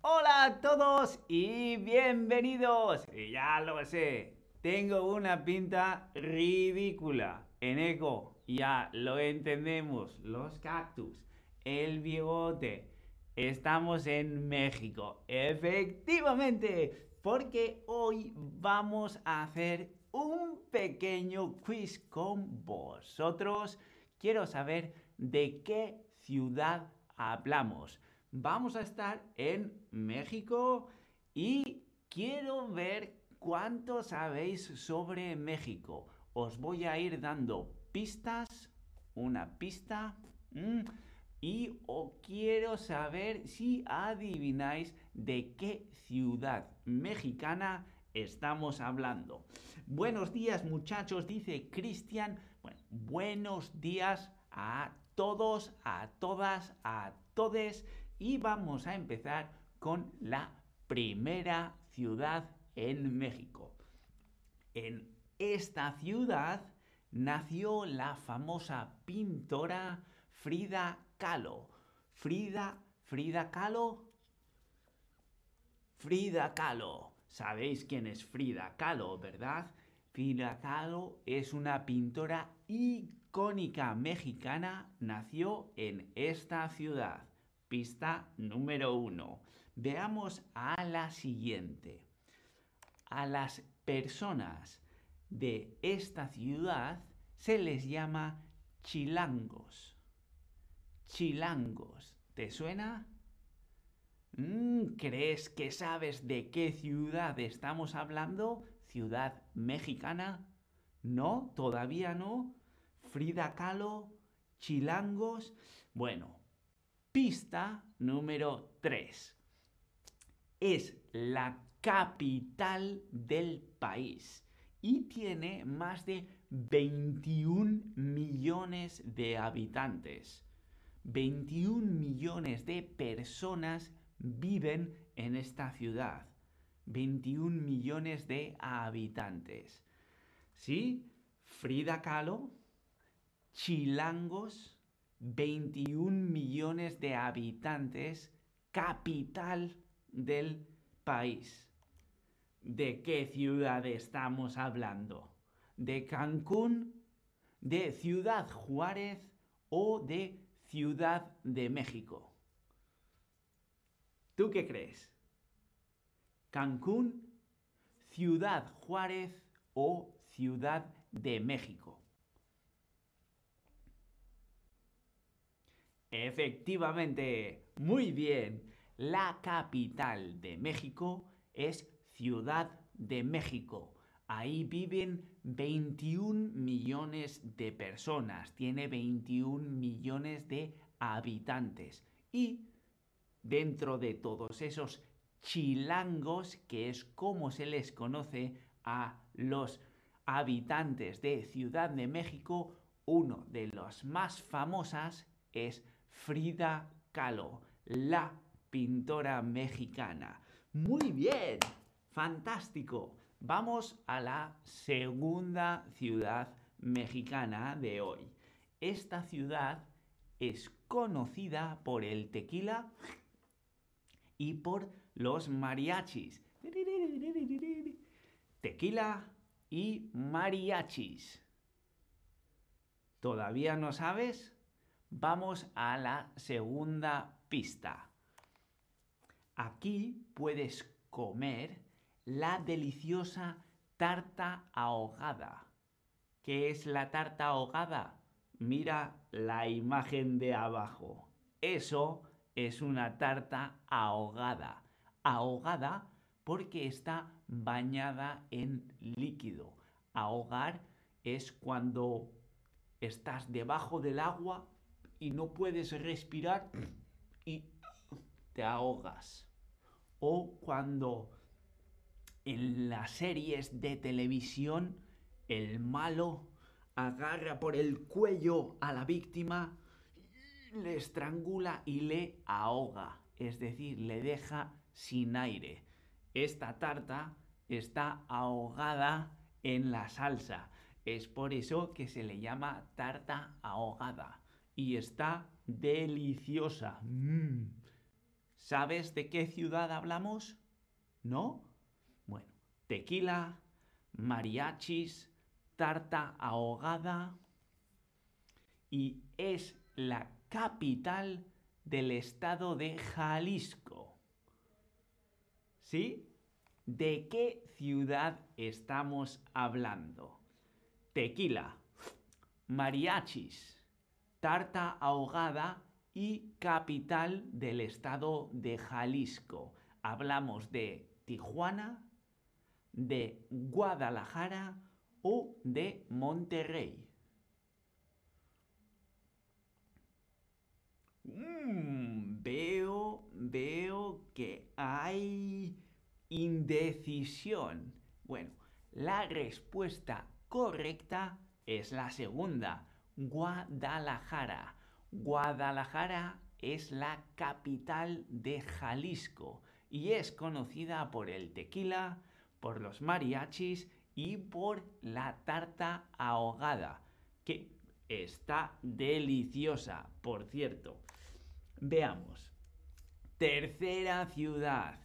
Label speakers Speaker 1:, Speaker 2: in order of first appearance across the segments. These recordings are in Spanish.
Speaker 1: Hola a todos y bienvenidos. Ya lo sé, tengo una pinta ridícula. En eco, ya lo entendemos. Los cactus, el bigote. Estamos en México. Efectivamente, porque hoy vamos a hacer un pequeño quiz con vosotros. Quiero saber de qué ciudad hablamos. Vamos a estar en México y quiero ver cuánto sabéis sobre México. Os voy a ir dando pistas, una pista, y os quiero saber si adivináis de qué ciudad mexicana estamos hablando. Buenos días muchachos, dice Cristian. Bueno, buenos días a todos, a todas, a todes y vamos a empezar con la primera ciudad en México. En esta ciudad nació la famosa pintora Frida Kahlo. Frida, Frida Kahlo. Frida Kahlo. Sabéis quién es Frida Kahlo, ¿verdad? Frida Kahlo es una pintora icónica mexicana, nació en esta ciudad. Pista número uno. Veamos a la siguiente. A las personas de esta ciudad se les llama chilangos. Chilangos. ¿Te suena? Mm, ¿Crees que sabes de qué ciudad estamos hablando? ¿Ciudad mexicana? No, todavía no. Frida Kahlo, chilangos. Bueno, Pista número 3. Es la capital del país y tiene más de 21 millones de habitantes. 21 millones de personas viven en esta ciudad. 21 millones de habitantes. ¿Sí? Frida Kahlo, Chilangos, 21 millones de habitantes, capital del país. ¿De qué ciudad estamos hablando? ¿De Cancún? ¿De Ciudad Juárez? ¿O de Ciudad de México? ¿Tú qué crees? ¿Cancún? ¿Ciudad Juárez? ¿O Ciudad de México? Efectivamente, muy bien. La capital de México es Ciudad de México. Ahí viven 21 millones de personas, tiene 21 millones de habitantes. Y dentro de todos esos chilangos, que es como se les conoce a los habitantes de Ciudad de México, uno de los más famosas es Frida Kahlo, la pintora mexicana. Muy bien, fantástico. Vamos a la segunda ciudad mexicana de hoy. Esta ciudad es conocida por el tequila y por los mariachis. Tequila y mariachis. ¿Todavía no sabes? Vamos a la segunda pista. Aquí puedes comer la deliciosa tarta ahogada. ¿Qué es la tarta ahogada? Mira la imagen de abajo. Eso es una tarta ahogada. Ahogada porque está bañada en líquido. Ahogar es cuando estás debajo del agua y no puedes respirar y te ahogas. O cuando en las series de televisión el malo agarra por el cuello a la víctima, le estrangula y le ahoga, es decir, le deja sin aire. Esta tarta está ahogada en la salsa. Es por eso que se le llama tarta ahogada y está deliciosa. Mm. ¿Sabes de qué ciudad hablamos? ¿No? Bueno, tequila, mariachis, tarta ahogada y es la capital del estado de Jalisco. ¿Sí? ¿De qué ciudad estamos hablando? Tequila, mariachis, tarta ahogada y capital del estado de Jalisco. Hablamos de Tijuana, de Guadalajara o de Monterrey. Mm, veo, veo que hay indecisión. Bueno, la respuesta correcta es la segunda, Guadalajara. Guadalajara es la capital de Jalisco y es conocida por el tequila, por los mariachis y por la tarta ahogada, que está deliciosa, por cierto. Veamos. Tercera ciudad.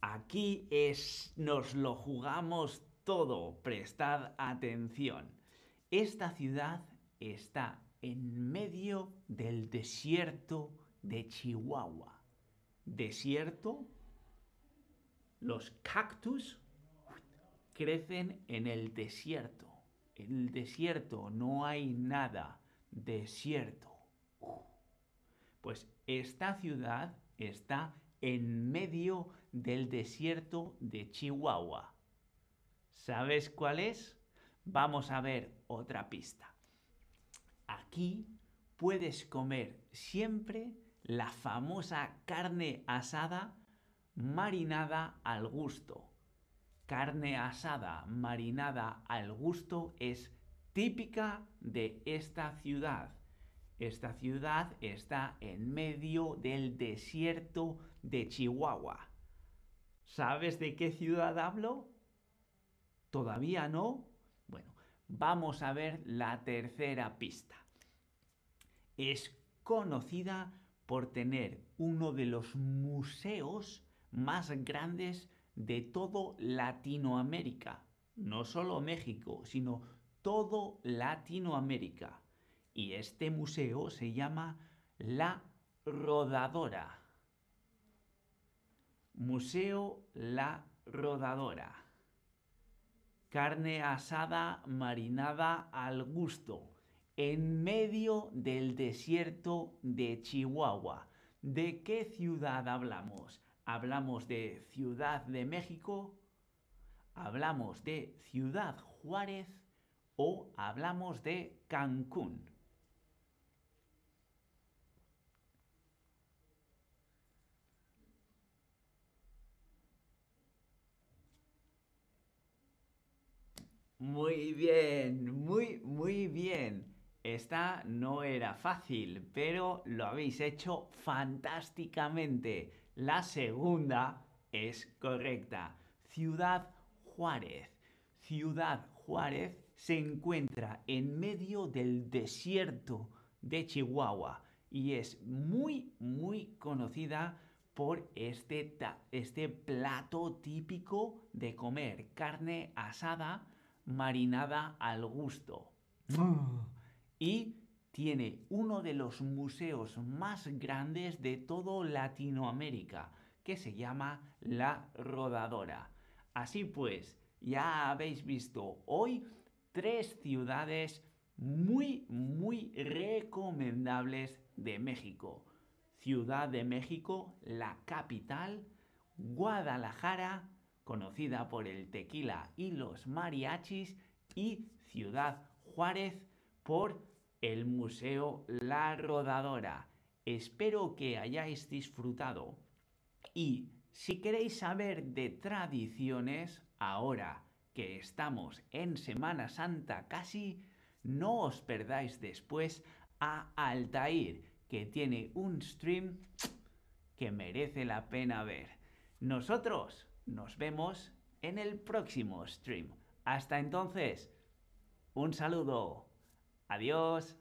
Speaker 1: Aquí es, nos lo jugamos todo. Prestad atención. Esta ciudad está en medio del desierto de Chihuahua. ¿Desierto? Los cactus crecen en el desierto. En el desierto no hay nada. Desierto. Pues esta ciudad está en medio del desierto de Chihuahua. ¿Sabes cuál es? Vamos a ver otra pista. Aquí puedes comer siempre la famosa carne asada marinada al gusto. Carne asada marinada al gusto es típica de esta ciudad. Esta ciudad está en medio del desierto de Chihuahua. ¿Sabes de qué ciudad hablo? ¿Todavía no? Bueno, vamos a ver la tercera pista. Es conocida por tener uno de los museos más grandes de todo Latinoamérica. No solo México, sino todo Latinoamérica. Y este museo se llama La Rodadora. Museo La Rodadora. Carne asada marinada al gusto, en medio del desierto de Chihuahua. ¿De qué ciudad hablamos? ¿Hablamos de Ciudad de México? ¿Hablamos de Ciudad Juárez? ¿O hablamos de Cancún? Muy bien, muy, muy bien. Esta no era fácil, pero lo habéis hecho fantásticamente. La segunda es correcta. Ciudad Juárez. Ciudad Juárez se encuentra en medio del desierto de Chihuahua y es muy, muy conocida por este, este plato típico de comer carne asada marinada al gusto. Y tiene uno de los museos más grandes de todo Latinoamérica, que se llama La Rodadora. Así pues, ya habéis visto hoy tres ciudades muy, muy recomendables de México. Ciudad de México, la capital, Guadalajara, conocida por el tequila y los mariachis, y Ciudad Juárez por el Museo La Rodadora. Espero que hayáis disfrutado y si queréis saber de tradiciones, ahora que estamos en Semana Santa casi, no os perdáis después a Altair, que tiene un stream que merece la pena ver. Nosotros nos vemos en el próximo stream. Hasta entonces, un saludo. Adiós.